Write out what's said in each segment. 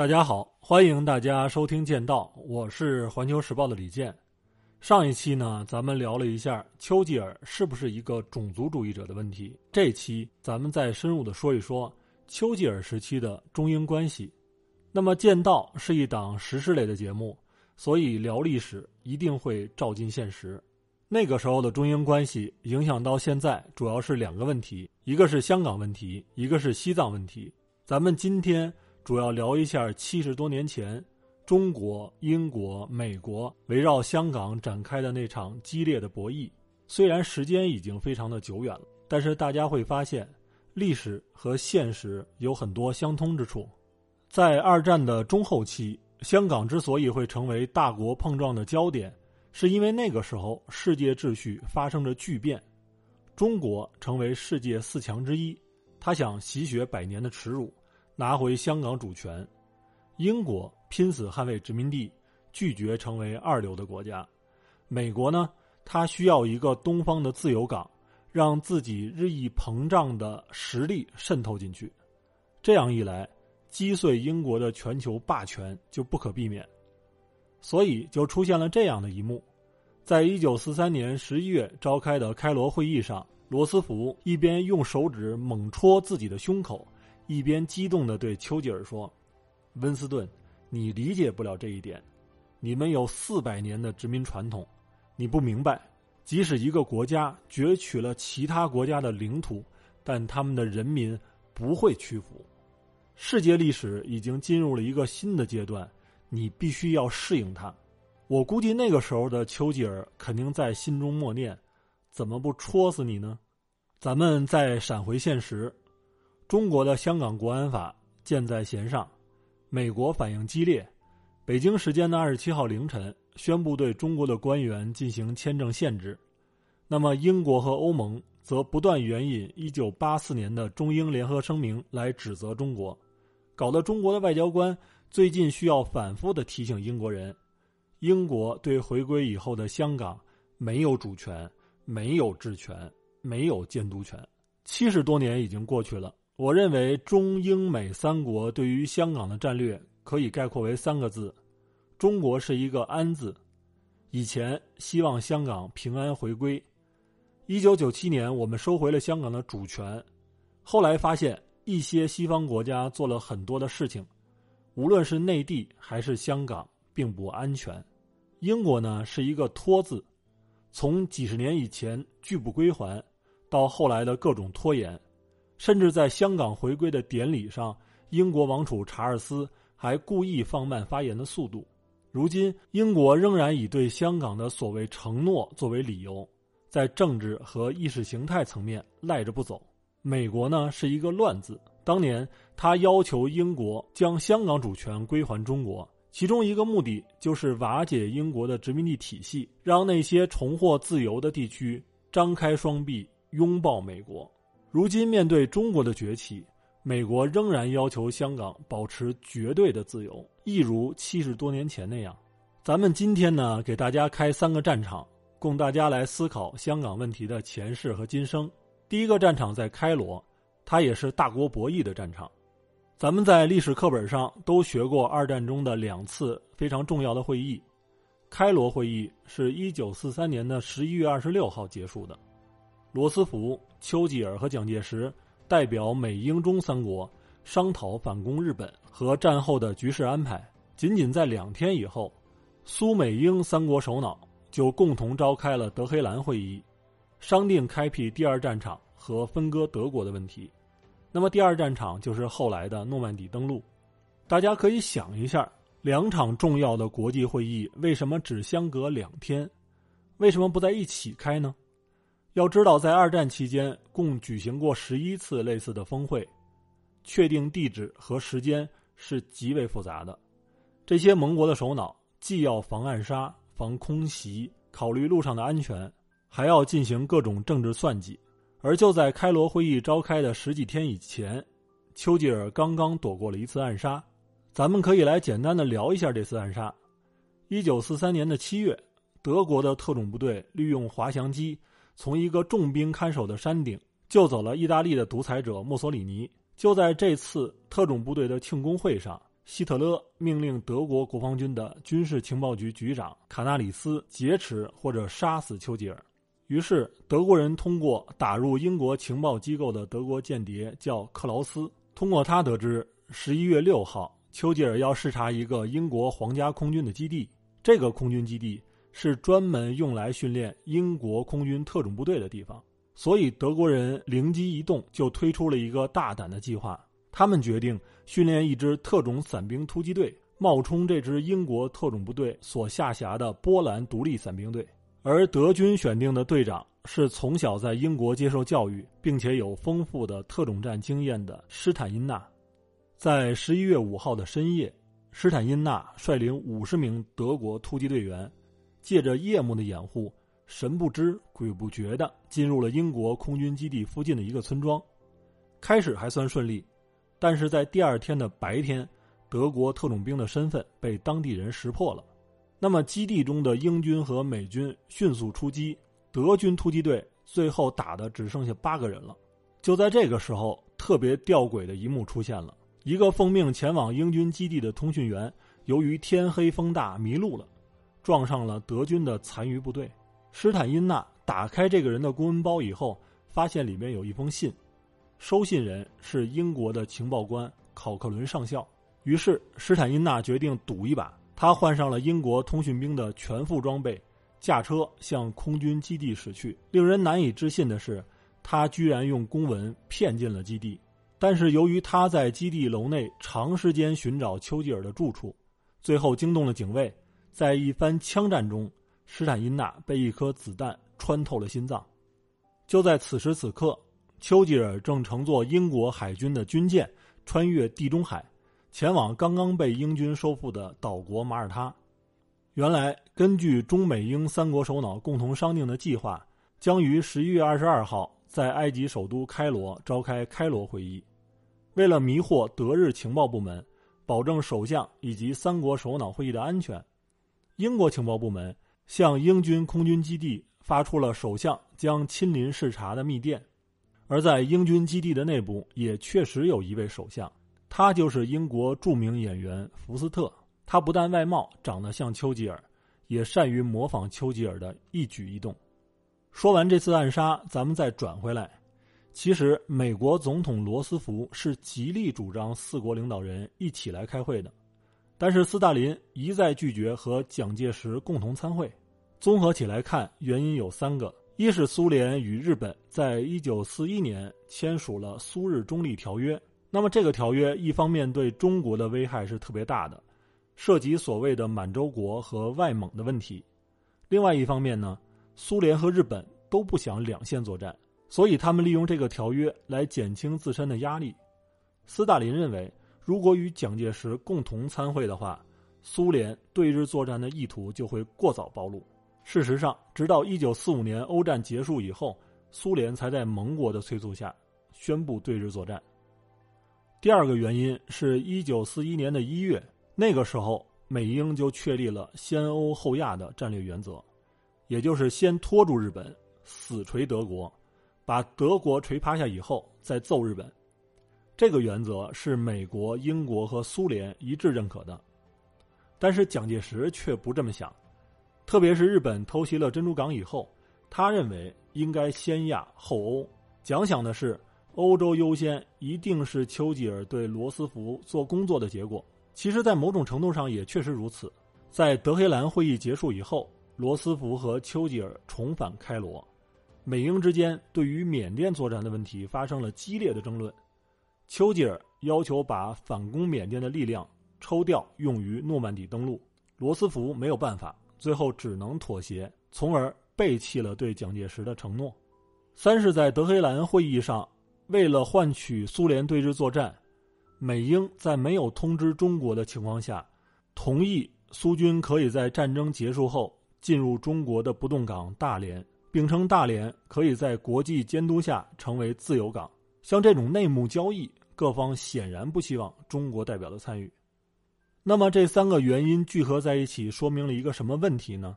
大家好，欢迎大家收听《剑道》，我是环球时报的李健。上一期呢，咱们聊了一下丘吉尔是不是一个种族主义者的问题。这期咱们再深入的说一说丘吉尔时期的中英关系。那么，《剑道》是一档时事类的节目，所以聊历史一定会照进现实。那个时候的中英关系影响到现在，主要是两个问题：一个是香港问题，一个是西藏问题。咱们今天主要聊一下七十多年前中国、英国、美国围绕香港展开的那场激烈的博弈。虽然时间已经非常的久远了，但是大家会发现，历史和现实有很多相通之处。在二战的中后期，香港之所以会成为大国碰撞的焦点。是因为那个时候世界秩序发生着巨变，中国成为世界四强之一，他想洗雪百年的耻辱，拿回香港主权；英国拼死捍卫殖民地，拒绝成为二流的国家；美国呢，他需要一个东方的自由港，让自己日益膨胀的实力渗透进去。这样一来，击碎英国的全球霸权就不可避免。所以就出现了这样的一幕：在一九四三年十一月召开的开罗会议上，罗斯福一边用手指猛戳自己的胸口，一边激动地对丘吉尔说：“温斯顿，你理解不了这一点。你们有四百年的殖民传统，你不明白，即使一个国家攫取了其他国家的领土，但他们的人民不会屈服。世界历史已经进入了一个新的阶段。”你必须要适应它，我估计那个时候的丘吉尔肯定在心中默念：怎么不戳死你呢？咱们再闪回现实，中国的香港国安法箭在弦上，美国反应激烈，北京时间的二十七号凌晨宣布对中国的官员进行签证限制，那么英国和欧盟则不断援引一九八四年的中英联合声明来指责中国，搞得中国的外交官。最近需要反复的提醒英国人，英国对回归以后的香港没有主权、没有治权、没有监督权。七十多年已经过去了，我认为中英美三国对于香港的战略可以概括为三个字：中国是一个安字。以前希望香港平安回归，一九九七年我们收回了香港的主权，后来发现一些西方国家做了很多的事情。无论是内地还是香港，并不安全。英国呢是一个拖字，从几十年以前拒不归还，到后来的各种拖延，甚至在香港回归的典礼上，英国王储查尔斯还故意放慢发言的速度。如今，英国仍然以对香港的所谓承诺作为理由，在政治和意识形态层面赖着不走。美国呢是一个乱字。当年，他要求英国将香港主权归还中国，其中一个目的就是瓦解英国的殖民地体系，让那些重获自由的地区张开双臂拥抱美国。如今，面对中国的崛起，美国仍然要求香港保持绝对的自由，一如七十多年前那样。咱们今天呢，给大家开三个战场，供大家来思考香港问题的前世和今生。第一个战场在开罗。它也是大国博弈的战场，咱们在历史课本上都学过二战中的两次非常重要的会议。开罗会议是一九四三年的十一月二十六号结束的，罗斯福、丘吉尔和蒋介石代表美英中三国商讨反攻日本和战后的局势安排。仅仅在两天以后，苏美英三国首脑就共同召开了德黑兰会议，商定开辟第二战场和分割德国的问题。那么第二战场就是后来的诺曼底登陆，大家可以想一下，两场重要的国际会议为什么只相隔两天？为什么不在一起开呢？要知道，在二战期间共举行过十一次类似的峰会，确定地址和时间是极为复杂的。这些盟国的首脑既要防暗杀、防空袭，考虑路上的安全，还要进行各种政治算计。而就在开罗会议召开的十几天以前，丘吉尔刚刚躲过了一次暗杀。咱们可以来简单的聊一下这次暗杀。一九四三年的七月，德国的特种部队利用滑翔机从一个重兵看守的山顶救走了意大利的独裁者墨索里尼。就在这次特种部队的庆功会上，希特勒命令德国国防军的军事情报局局长卡纳里斯劫持或者杀死丘吉尔。于是，德国人通过打入英国情报机构的德国间谍叫克劳斯，通过他得知，十一月六号，丘吉尔要视察一个英国皇家空军的基地。这个空军基地是专门用来训练英国空军特种部队的地方。所以，德国人灵机一动，就推出了一个大胆的计划。他们决定训练一支特种伞兵突击队，冒充这支英国特种部队所下辖的波兰独立伞兵队。而德军选定的队长是从小在英国接受教育，并且有丰富的特种战经验的施坦因纳。在十一月五号的深夜，施坦因纳率领五十名德国突击队员，借着夜幕的掩护，神不知鬼不觉的进入了英国空军基地附近的一个村庄。开始还算顺利，但是在第二天的白天，德国特种兵的身份被当地人识破了。那么，基地中的英军和美军迅速出击，德军突击队最后打的只剩下八个人了。就在这个时候，特别吊诡的一幕出现了：一个奉命前往英军基地的通讯员，由于天黑风大迷路了，撞上了德军的残余部队。施坦因纳打开这个人的公文包以后，发现里面有一封信，收信人是英国的情报官考克伦上校。于是，施坦因纳决定赌一把。他换上了英国通讯兵的全副装备，驾车向空军基地驶去。令人难以置信的是，他居然用公文骗进了基地。但是由于他在基地楼内长时间寻找丘吉尔的住处，最后惊动了警卫。在一番枪战中，施坦因纳被一颗子弹穿透了心脏。就在此时此刻，丘吉尔正乘坐英国海军的军舰穿越地中海。前往刚刚被英军收复的岛国马耳他。原来，根据中美英三国首脑共同商定的计划，将于十一月二十二号在埃及首都开罗召开开罗会议。为了迷惑德日情报部门，保证首相以及三国首脑会议的安全，英国情报部门向英军空军基地发出了首相将亲临视察的密电。而在英军基地的内部，也确实有一位首相。他就是英国著名演员福斯特。他不但外貌长得像丘吉尔，也善于模仿丘吉尔的一举一动。说完这次暗杀，咱们再转回来。其实，美国总统罗斯福是极力主张四国领导人一起来开会的，但是斯大林一再拒绝和蒋介石共同参会。综合起来看，原因有三个：一是苏联与日本在一九四一年签署了苏日中立条约。那么这个条约一方面对中国的危害是特别大的，涉及所谓的满洲国和外蒙的问题；另外一方面呢，苏联和日本都不想两线作战，所以他们利用这个条约来减轻自身的压力。斯大林认为，如果与蒋介石共同参会的话，苏联对日作战的意图就会过早暴露。事实上，直到一九四五年欧战结束以后，苏联才在盟国的催促下宣布对日作战。第二个原因是一九四一年的一月，那个时候美英就确立了先欧后亚的战略原则，也就是先拖住日本，死锤德国，把德国锤趴下以后再揍日本。这个原则是美国、英国和苏联一致认可的，但是蒋介石却不这么想，特别是日本偷袭了珍珠港以后，他认为应该先亚后欧。蒋想的是。欧洲优先一定是丘吉尔对罗斯福做工作的结果。其实，在某种程度上也确实如此。在德黑兰会议结束以后，罗斯福和丘吉尔重返开罗，美英之间对于缅甸作战的问题发生了激烈的争论。丘吉尔要求把反攻缅甸的力量抽调用于诺曼底登陆，罗斯福没有办法，最后只能妥协，从而背弃了对蒋介石的承诺。三是，在德黑兰会议上。为了换取苏联对日作战，美英在没有通知中国的情况下，同意苏军可以在战争结束后进入中国的不动港大连，并称大连可以在国际监督下成为自由港。像这种内幕交易，各方显然不希望中国代表的参与。那么这三个原因聚合在一起，说明了一个什么问题呢？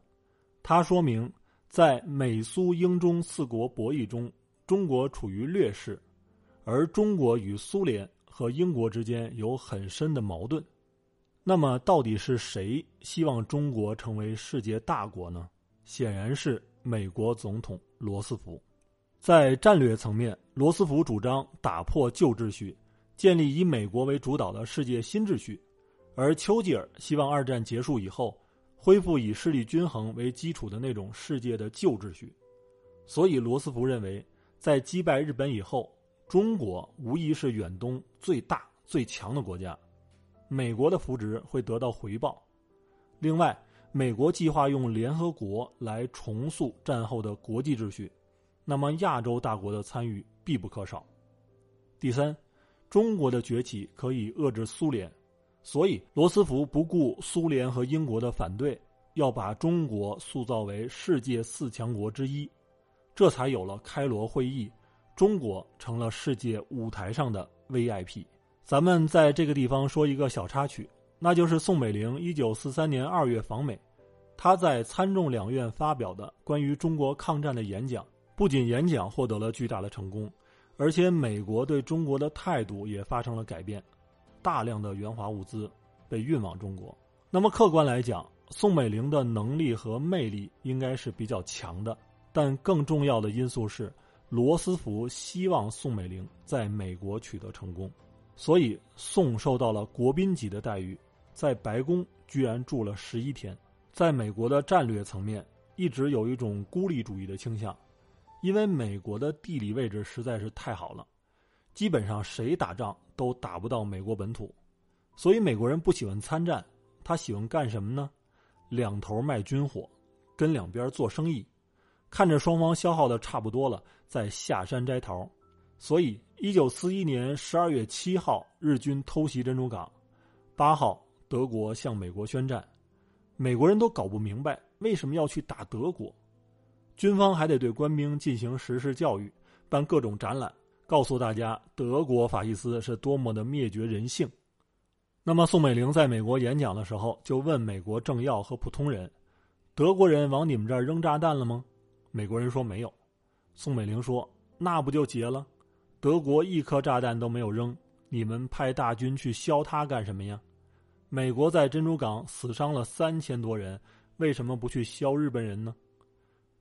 它说明在美苏英中四国博弈中，中国处于劣势。而中国与苏联和英国之间有很深的矛盾，那么，到底是谁希望中国成为世界大国呢？显然是美国总统罗斯福。在战略层面，罗斯福主张打破旧秩序，建立以美国为主导的世界新秩序；而丘吉尔希望二战结束以后，恢复以势力均衡为基础的那种世界的旧秩序。所以，罗斯福认为，在击败日本以后，中国无疑是远东最大最强的国家。美国的扶植会得到回报。另外，美国计划用联合国来重塑战后的国际秩序，那么亚洲大国的参与必不可少。第三，中国的崛起可以遏制苏联，所以罗斯福不顾苏联和英国的反对，要把中国塑造为世界四强国之一，这才有了开罗会议，中国成了世界舞台上的 VIP。咱们在这个地方说一个小插曲，那就是宋美龄一九四三年二月访美，她在参众两院发表的关于中国抗战的演讲，不仅演讲获得了巨大的成功，而且美国对中国的态度也发生了改变，大量的援华物资被运往中国。那么客观来讲，宋美龄的能力和魅力应该是比较强的，但更重要的因素是，罗斯福希望宋美龄在美国取得成功。所以，宋受到了国宾级的待遇，在白宫居然住了十一天。在美国的战略层面，一直有一种孤立主义的倾向，因为美国的地理位置实在是太好了，基本上谁打仗都打不到美国本土。所以美国人不喜欢参战，他喜欢干什么呢？两头卖军火，跟两边做生意，看着双方消耗的差不多了，再下山摘桃。所以，一九四一年十二月七号，日军偷袭珍珠港；八号，德国向美国宣战。美国人都搞不明白为什么要去打德国，军方还得对官兵进行实施教育，办各种展览，告诉大家德国法西斯是多么的灭绝人性。那么，宋美龄在美国演讲的时候，就问美国政要和普通人：“德国人往你们这儿扔炸弹了吗？”美国人说没有。宋美龄说：“那不就结了？”德国一颗炸弹都没有扔，你们派大军去削他干什么呀？美国在珍珠港死伤了三千多人，为什么不去削日本人呢？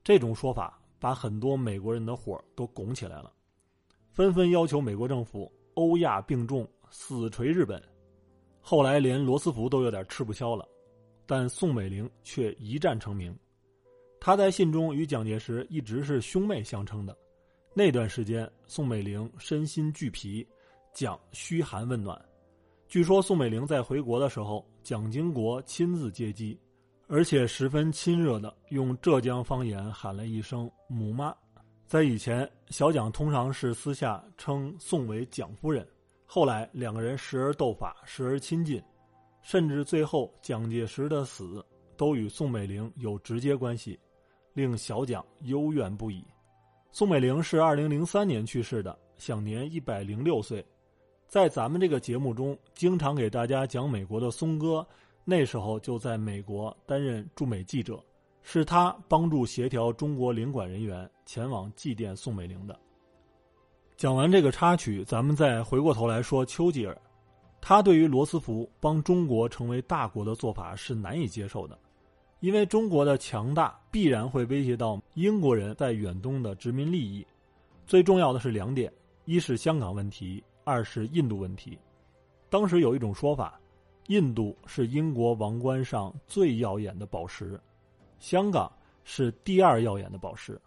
这种说法把很多美国人的火都拱起来了，纷纷要求美国政府欧亚并重，死锤日本。后来连罗斯福都有点吃不消了，但宋美龄却一战成名。他在信中与蒋介石一直是兄妹相称的。那段时间，宋美龄身心俱疲，蒋嘘寒问暖。据说宋美龄在回国的时候，蒋经国亲自接机，而且十分亲热的用浙江方言喊了一声“母妈”。在以前，小蒋通常是私下称宋为蒋夫人。后来，两个人时而斗法，时而亲近，甚至最后蒋介石的死都与宋美龄有直接关系，令小蒋幽怨不已。宋美龄是二零零三年去世的，享年一百零六岁。在咱们这个节目中，经常给大家讲美国的松哥，那时候就在美国担任驻美记者，是他帮助协调中国领馆人员前往祭奠宋美龄的。讲完这个插曲，咱们再回过头来说丘吉尔，他对于罗斯福帮中国成为大国的做法是难以接受的。因为中国的强大必然会威胁到英国人在远东的殖民利益，最重要的是两点：一是香港问题，二是印度问题。当时有一种说法，印度是英国王冠上最耀眼的宝石，香港是第二耀眼的宝石。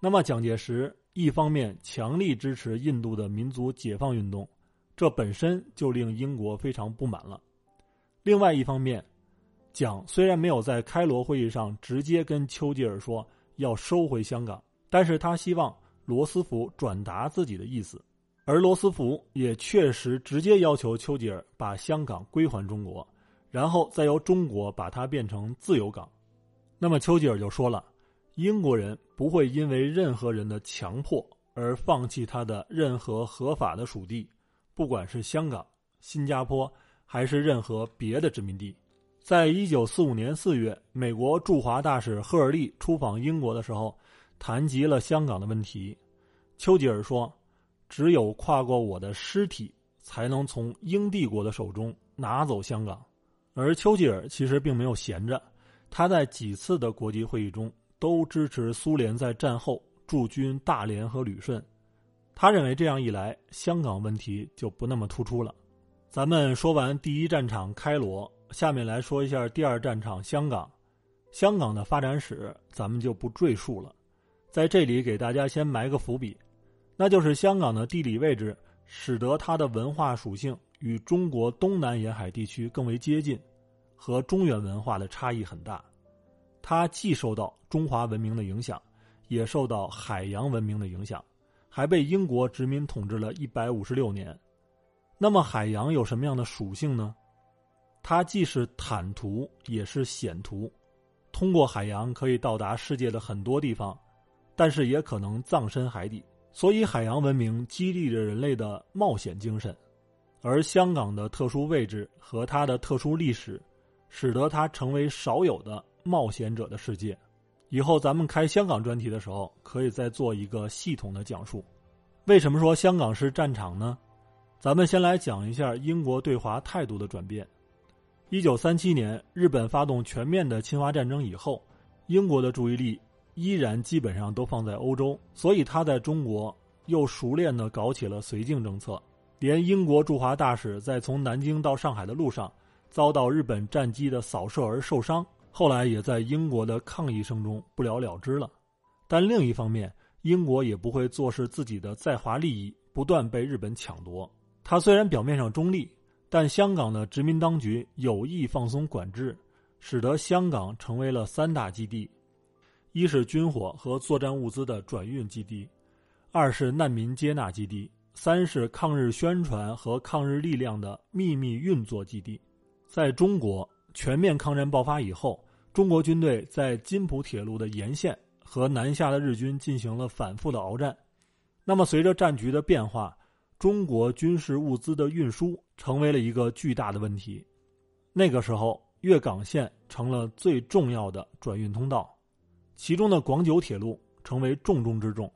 那么蒋介石一方面强力支持印度的民族解放运动，这本身就令英国非常不满了；另外一方面，蒋虽然没有在开罗会议上直接跟丘吉尔说要收回香港，但是他希望罗斯福转达自己的意思，而罗斯福也确实直接要求丘吉尔把香港归还中国，然后再由中国把它变成自由港。那么丘吉尔就说了，英国人不会因为任何人的强迫而放弃他的任何合法的属地，不管是香港、新加坡还是任何别的殖民地。在一九四五年四月，美国驻华大使赫尔利出访英国的时候，谈及了香港的问题。丘吉尔说：“只有跨过我的尸体，才能从英帝国的手中拿走香港。”而丘吉尔其实并没有闲着，他在几次的国际会议中都支持苏联在战后驻军大连和旅顺。他认为这样一来，香港问题就不那么突出了。咱们说完第一战场开罗，下面来说一下第二战场香港。香港的发展史咱们就不赘述了，在这里给大家先埋个伏笔，那就是香港的地理位置使得它的文化属性与中国东南沿海地区更为接近，和中原文化的差异很大。它既受到中华文明的影响，也受到海洋文明的影响，还被英国殖民统治了一百五十六年。那么海洋有什么样的属性呢？它既是坦途，也是险途。通过海洋可以到达世界的很多地方，但是也可能葬身海底。所以，海洋文明激励着人类的冒险精神。而香港的特殊位置和它的特殊历史，使得它成为少有的冒险者的世界。以后咱们开香港专题的时候，可以再做一个系统的讲述。为什么说香港是战场呢？咱们先来讲一下英国对华态度的转变。一九三七年，日本发动全面的侵华战争以后，英国的注意力依然基本上都放在欧洲，所以他在中国又熟练的搞起了绥靖政策。连英国驻华大使在从南京到上海的路上，遭到日本战机的扫射而受伤，后来也在英国的抗议声中不了了之了。但另一方面，英国也不会坐视自己的在华利益不断被日本抢夺。他虽然表面上中立。但香港的殖民当局有意放松管制，使得香港成为了三大基地：一是军火和作战物资的转运基地，二是难民接纳基地，三是抗日宣传和抗日力量的秘密运作基地。在中国全面抗战爆发以后，中国军队在津浦铁路的沿线和南下的日军进行了反复的鏖战。那么，随着战局的变化。中国军事物资的运输成为了一个巨大的问题。那个时候，粤港线成了最重要的转运通道，其中的广九铁路成为重中之重。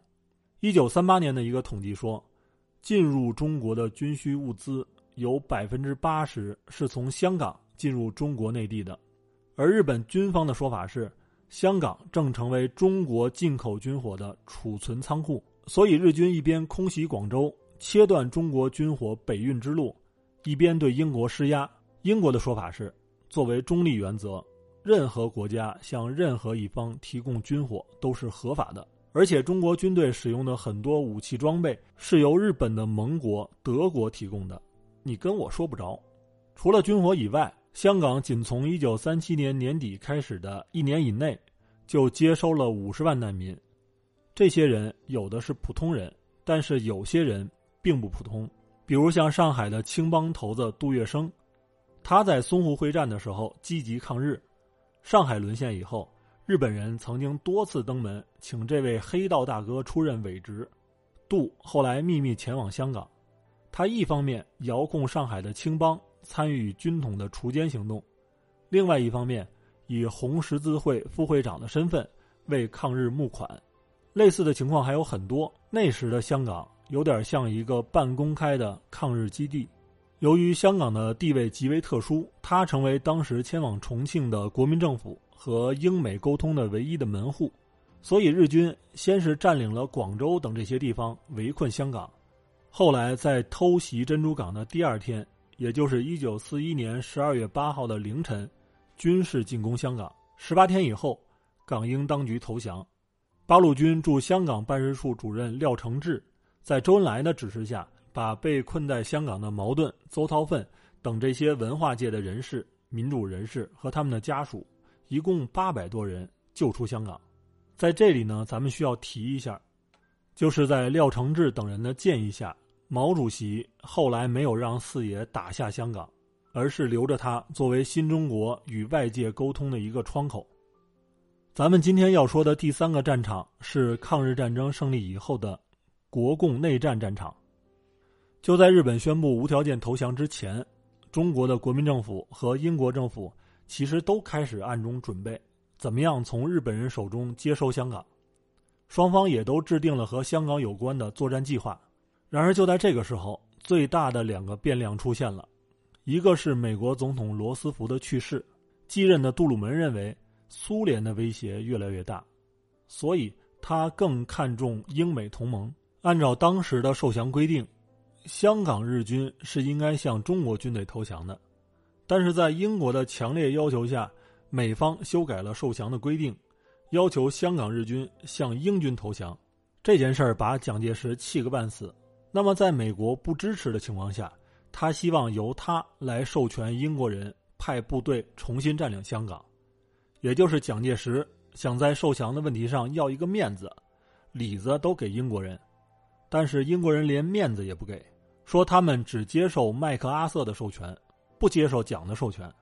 一九三八年的一个统计说，进入中国的军需物资有百分之八十是从香港进入中国内地的，而日本军方的说法是，香港正成为中国进口军火的储存仓库，所以日军一边空袭广州。切断中国军火北运之路，一边对英国施压。英国的说法是，作为中立原则，任何国家向任何一方提供军火都是合法的。而且，中国军队使用的很多武器装备是由日本的盟国德国提供的，你跟我说不着。除了军火以外，香港仅从一九三七年年底开始的一年以内，就接收了五十万难民。这些人有的是普通人，但是有些人。并不普通，比如像上海的青帮头子杜月笙，他在淞沪会战的时候积极抗日。上海沦陷以后，日本人曾经多次登门请这位黑道大哥出任伪职。杜后来秘密前往香港，他一方面遥控上海的青帮参与军统的锄奸行动，另外一方面以红十字会副会长的身份为抗日募款。类似的情况还有很多。那时的香港。有点像一个半公开的抗日基地。由于香港的地位极为特殊，他成为当时迁往重庆的国民政府和英美沟通的唯一的门户。所以日军先是占领了广州等这些地方，围困香港。后来在偷袭珍珠港的第二天，也就是一九四一年十二月八号的凌晨，军事进攻香港。十八天以后，港英当局投降。八路军驻香港办事处主任廖承志。在周恩来的指示下，把被困在香港的矛盾、邹韬奋等这些文化界的人士、民主人士和他们的家属，一共八百多人救出香港。在这里呢，咱们需要提一下，就是在廖承志等人的建议下，毛主席后来没有让四爷打下香港，而是留着他作为新中国与外界沟通的一个窗口。咱们今天要说的第三个战场是抗日战争胜利以后的。国共内战战场，就在日本宣布无条件投降之前，中国的国民政府和英国政府其实都开始暗中准备怎么样从日本人手中接收香港，双方也都制定了和香港有关的作战计划。然而就在这个时候，最大的两个变量出现了：一个是美国总统罗斯福的去世，继任的杜鲁门认为苏联的威胁越来越大，所以他更看重英美同盟。按照当时的受降规定，香港日军是应该向中国军队投降的，但是在英国的强烈要求下，美方修改了受降的规定，要求香港日军向英军投降。这件事儿把蒋介石气个半死。那么，在美国不支持的情况下，他希望由他来授权英国人派部队重新占领香港，也就是蒋介石想在受降的问题上要一个面子，里子都给英国人。但是英国人连面子也不给，说他们只接受麦克阿瑟的授权，不接受蒋的授权。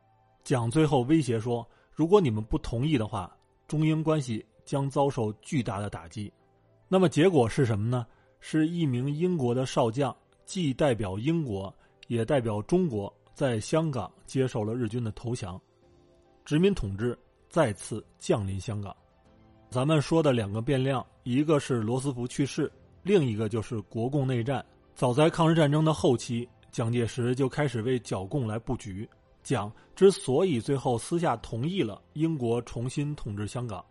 蒋最后威胁说：“如果你们不同意的话，中英关系将遭受巨大的打击。”那么结果是什么呢？是一名英国的少将，既代表英国，也代表中国，在香港接受了日军的投降，殖民统治再次降临香港。咱们说的两个变量，一个是罗斯福去世。另一个就是国共内战。早在抗日战争的后期，蒋介石就开始为剿共来布局。蒋之所以最后私下同意了英国重新统治香港，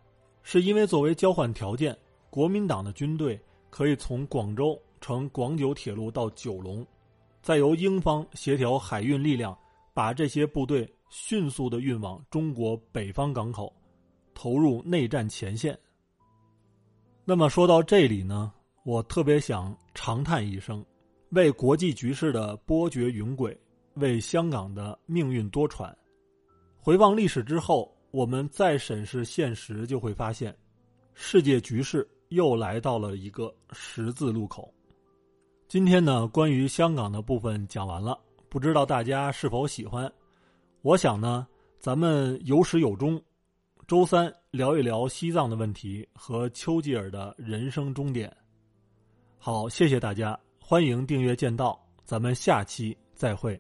是因为作为交换条件，国民党的军队可以从广州乘广九铁路到九龙，再由英方协调海运力量，把这些部队迅速的运往中国北方港口，投入内战前线。那么说到这里呢？我特别想长叹一声，为国际局势的波谲云诡，为香港的命运多舛。回望历史之后，我们再审视现实，就会发现，世界局势又来到了一个十字路口。今天呢，关于香港的部分讲完了，不知道大家是否喜欢？我想呢，咱们有始有终。周三聊一聊西藏的问题和丘吉尔的人生终点。好，谢谢大家，欢迎订阅剑道，咱们下期再会。